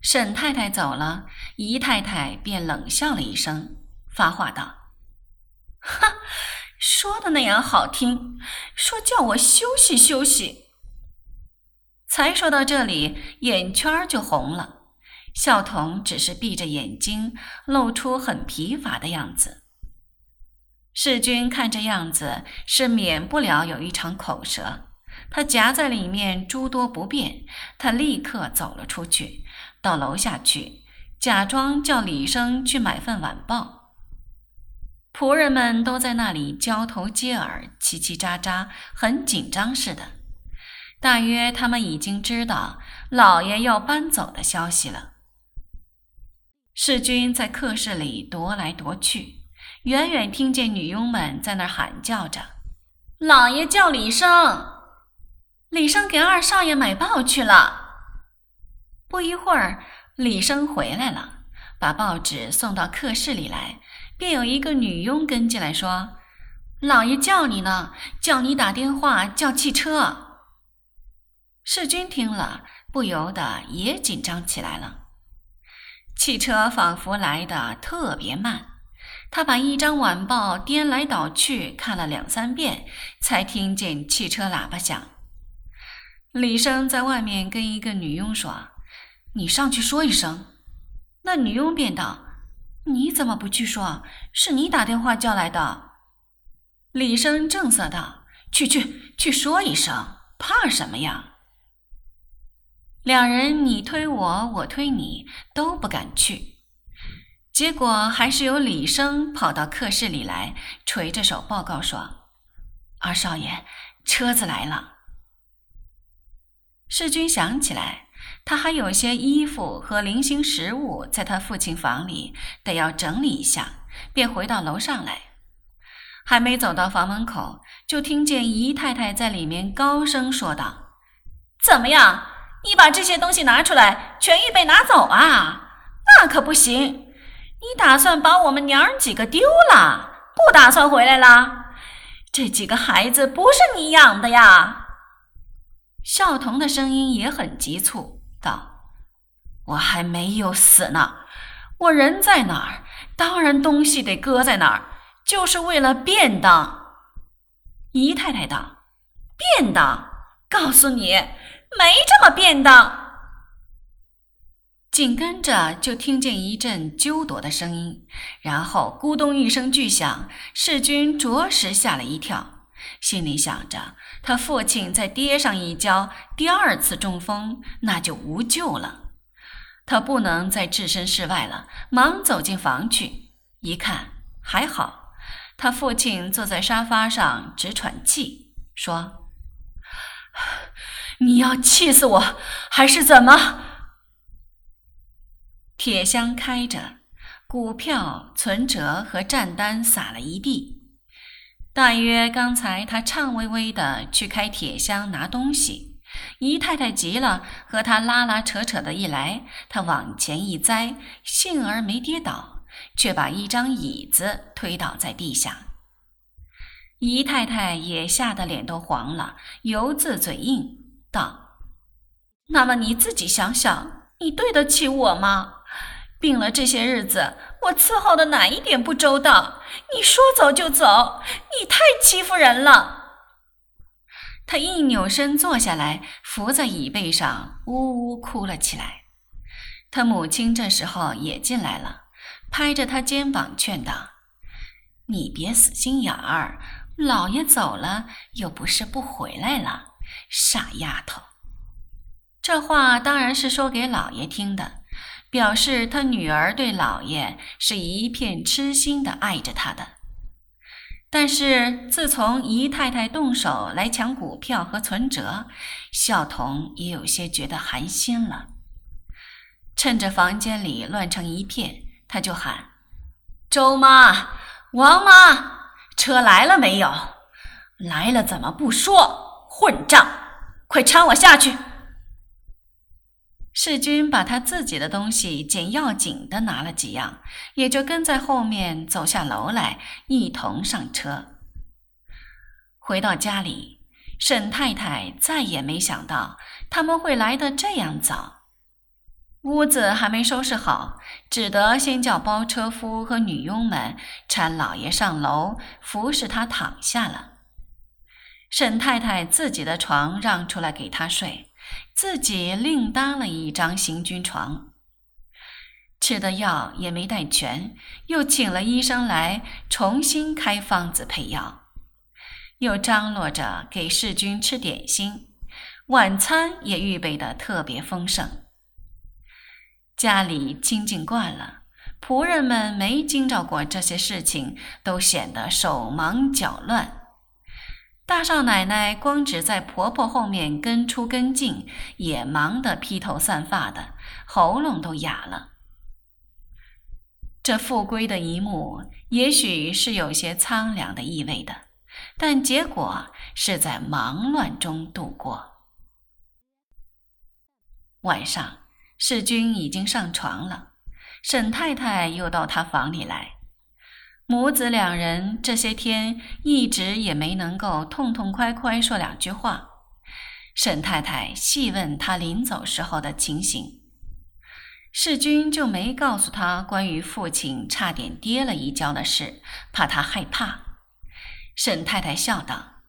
沈太太走了，姨太太便冷笑了一声，发话道：“ 哈，说的那样好听，说叫我休息休息。”才说到这里，眼圈就红了。孝童只是闭着眼睛，露出很疲乏的样子。世君看这样子，是免不了有一场口舌。他夹在里面诸多不便，他立刻走了出去，到楼下去，假装叫李生去买份晚报。仆人们都在那里交头接耳，叽叽喳喳，很紧张似的。大约他们已经知道老爷要搬走的消息了。世君在客室里踱来踱去，远远听见女佣们在那儿喊叫着：“老爷叫李生。”李生给二少爷买报去了。不一会儿，李生回来了，把报纸送到客室里来，便有一个女佣跟进来说：“老爷叫你呢，叫你打电话叫汽车。”世君听了，不由得也紧张起来了。汽车仿佛来得特别慢，他把一张晚报颠来倒去看了两三遍，才听见汽车喇叭响。李生在外面跟一个女佣说：“你上去说一声。”那女佣便道：“你怎么不去说？是你打电话叫来的。”李生正色道：“去去去说一声，怕什么呀？”两人你推我，我推你，都不敢去。结果还是由李生跑到客室里来，垂着手报告说：“二少爷，车子来了。”世君想起来，他还有些衣服和零星食物在他父亲房里，得要整理一下，便回到楼上来。还没走到房门口，就听见姨太太在里面高声说道：“怎么样？你把这些东西拿出来，全预备拿走啊？那可不行！你打算把我们娘儿几个丢了？不打算回来了？这几个孩子不是你养的呀？”孝童的声音也很急促，道：“我还没有死呢，我人在哪儿，当然东西得搁在哪儿，就是为了便当。”姨太太道：“便当，告诉你，没这么便当。”紧跟着就听见一阵揪夺的声音，然后咕咚一声巨响，世君着实吓了一跳。心里想着，他父亲再跌上一跤，第二次中风，那就无救了。他不能再置身事外了，忙走进房去，一看还好，他父亲坐在沙发上直喘气，说：“你要气死我，还是怎么？”铁箱开着，股票、存折和账单撒了一地。大约刚才他颤巍巍地去开铁箱拿东西，姨太太急了，和他拉拉扯扯的一来，他往前一栽，幸而没跌倒，却把一张椅子推倒在地下。姨太太也吓得脸都黄了，犹自嘴硬道：“那么你自己想想，你对得起我吗？病了这些日子。”我伺候的哪一点不周到？你说走就走，你太欺负人了。他一扭身坐下来，伏在椅背上，呜呜哭了起来。他母亲这时候也进来了，拍着他肩膀劝道：“你别死心眼儿，老爷走了又不是不回来了，傻丫头。”这话当然是说给老爷听的。表示他女儿对老爷是一片痴心的爱着他的，但是自从姨太太动手来抢股票和存折，孝童也有些觉得寒心了。趁着房间里乱成一片，他就喊：“周妈、王妈，车来了没有？来了怎么不说？混账！快搀我下去。”世君把他自己的东西捡要紧的拿了几样，也就跟在后面走下楼来，一同上车。回到家里，沈太太再也没想到他们会来得这样早。屋子还没收拾好，只得先叫包车夫和女佣们搀老爷上楼，服侍他躺下了。沈太太自己的床让出来给他睡，自己另搭了一张行军床。吃的药也没带全，又请了医生来重新开方子配药，又张罗着给世君吃点心，晚餐也预备的特别丰盛。家里清静惯了，仆人们没惊着过这些事情，都显得手忙脚乱。大少奶奶光只在婆婆后面跟出跟进，也忙得披头散发的，喉咙都哑了。这复归的一幕，也许是有些苍凉的意味的，但结果是在忙乱中度过。晚上。世君已经上床了，沈太太又到他房里来，母子两人这些天一直也没能够痛痛快快说两句话。沈太太细问他临走时候的情形，世君就没告诉他关于父亲差点跌了一跤的事，怕他害怕。沈太太笑道：“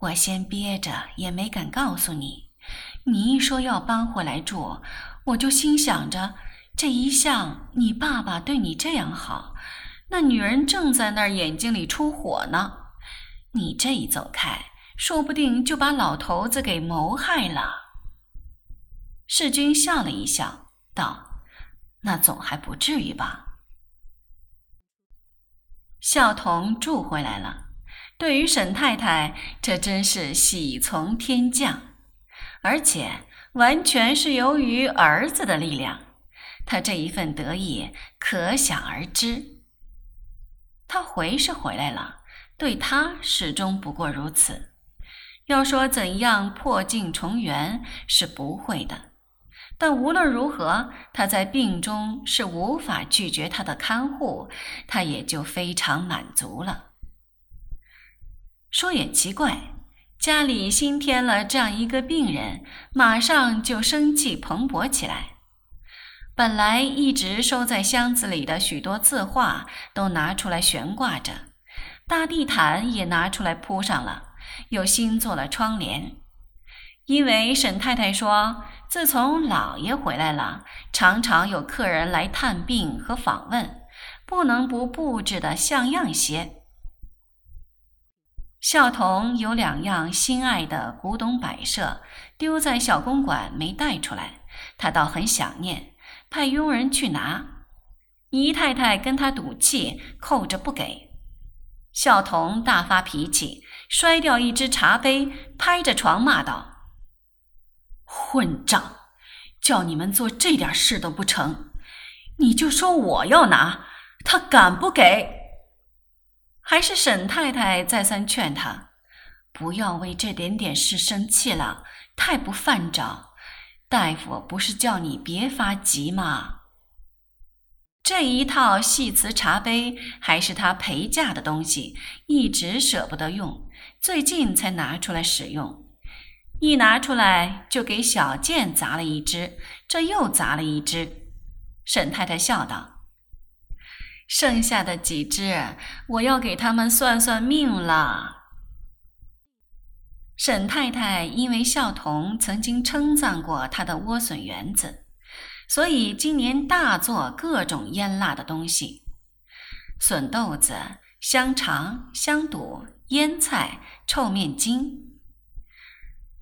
我先憋着，也没敢告诉你。你一说要搬回来住。”我就心想着，这一向你爸爸对你这样好，那女人正在那儿眼睛里出火呢。你这一走开，说不定就把老头子给谋害了。世君笑了一笑，道：“那总还不至于吧？”孝童住回来了，对于沈太太，这真是喜从天降，而且。完全是由于儿子的力量，他这一份得意可想而知。他回是回来了，对他始终不过如此。要说怎样破镜重圆是不会的，但无论如何，他在病中是无法拒绝他的看护，他也就非常满足了。说也奇怪。家里新添了这样一个病人，马上就生气蓬勃起来。本来一直收在箱子里的许多字画都拿出来悬挂着，大地毯也拿出来铺上了，又新做了窗帘。因为沈太太说，自从老爷回来了，常常有客人来探病和访问，不能不布置的像样些。孝童有两样心爱的古董摆设，丢在小公馆没带出来，他倒很想念，派佣人去拿。姨太太跟他赌气，扣着不给。孝童大发脾气，摔掉一只茶杯，拍着床骂道：“混账！叫你们做这点事都不成，你就说我要拿，他敢不给？”还是沈太太再三劝他，不要为这点点事生气了，太不犯着。大夫不是叫你别发急吗？这一套细瓷茶杯还是他陪嫁的东西，一直舍不得用，最近才拿出来使用。一拿出来就给小健砸了一只，这又砸了一只。沈太太笑道。剩下的几只，我要给他们算算命了。沈太太因为孝童曾经称赞过她的莴笋园子，所以今年大做各种腌辣的东西：笋豆子、香肠、香肚、腌菜、臭面筋。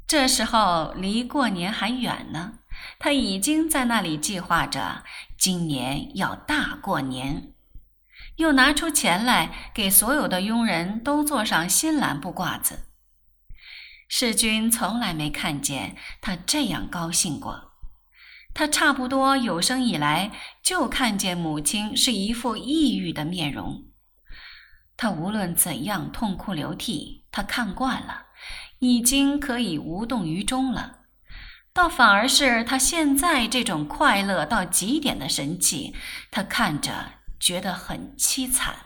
这时候离过年还远呢，他已经在那里计划着今年要大过年。又拿出钱来，给所有的佣人都做上新蓝布褂子。世君从来没看见他这样高兴过。他差不多有生以来就看见母亲是一副抑郁的面容。他无论怎样痛哭流涕，他看惯了，已经可以无动于衷了。倒反而是他现在这种快乐到极点的神气，他看着。觉得很凄惨。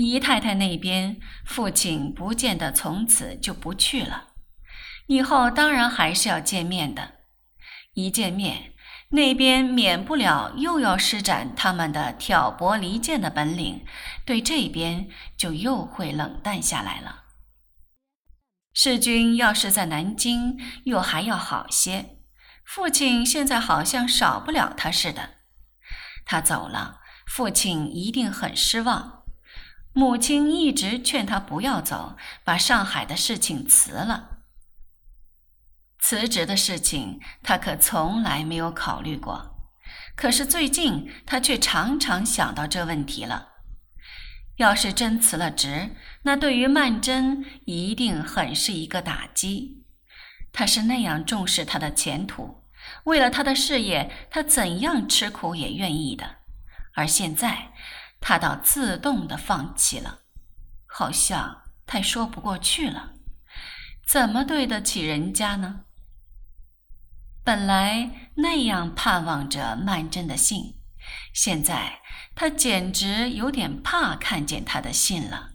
姨太太那边，父亲不见得从此就不去了，以后当然还是要见面的。一见面，那边免不了又要施展他们的挑拨离间的本领，对这边就又会冷淡下来了。世君要是在南京，又还要好些。父亲现在好像少不了他似的。他走了，父亲一定很失望。母亲一直劝他不要走，把上海的事情辞了。辞职的事情，他可从来没有考虑过。可是最近，他却常常想到这问题了。要是真辞了职，那对于曼桢一定很是一个打击。他是那样重视他的前途，为了他的事业，他怎样吃苦也愿意的。而现在，他倒自动的放弃了，好像太说不过去了。怎么对得起人家呢？本来那样盼望着曼桢的信。现在他简直有点怕看见他的信了。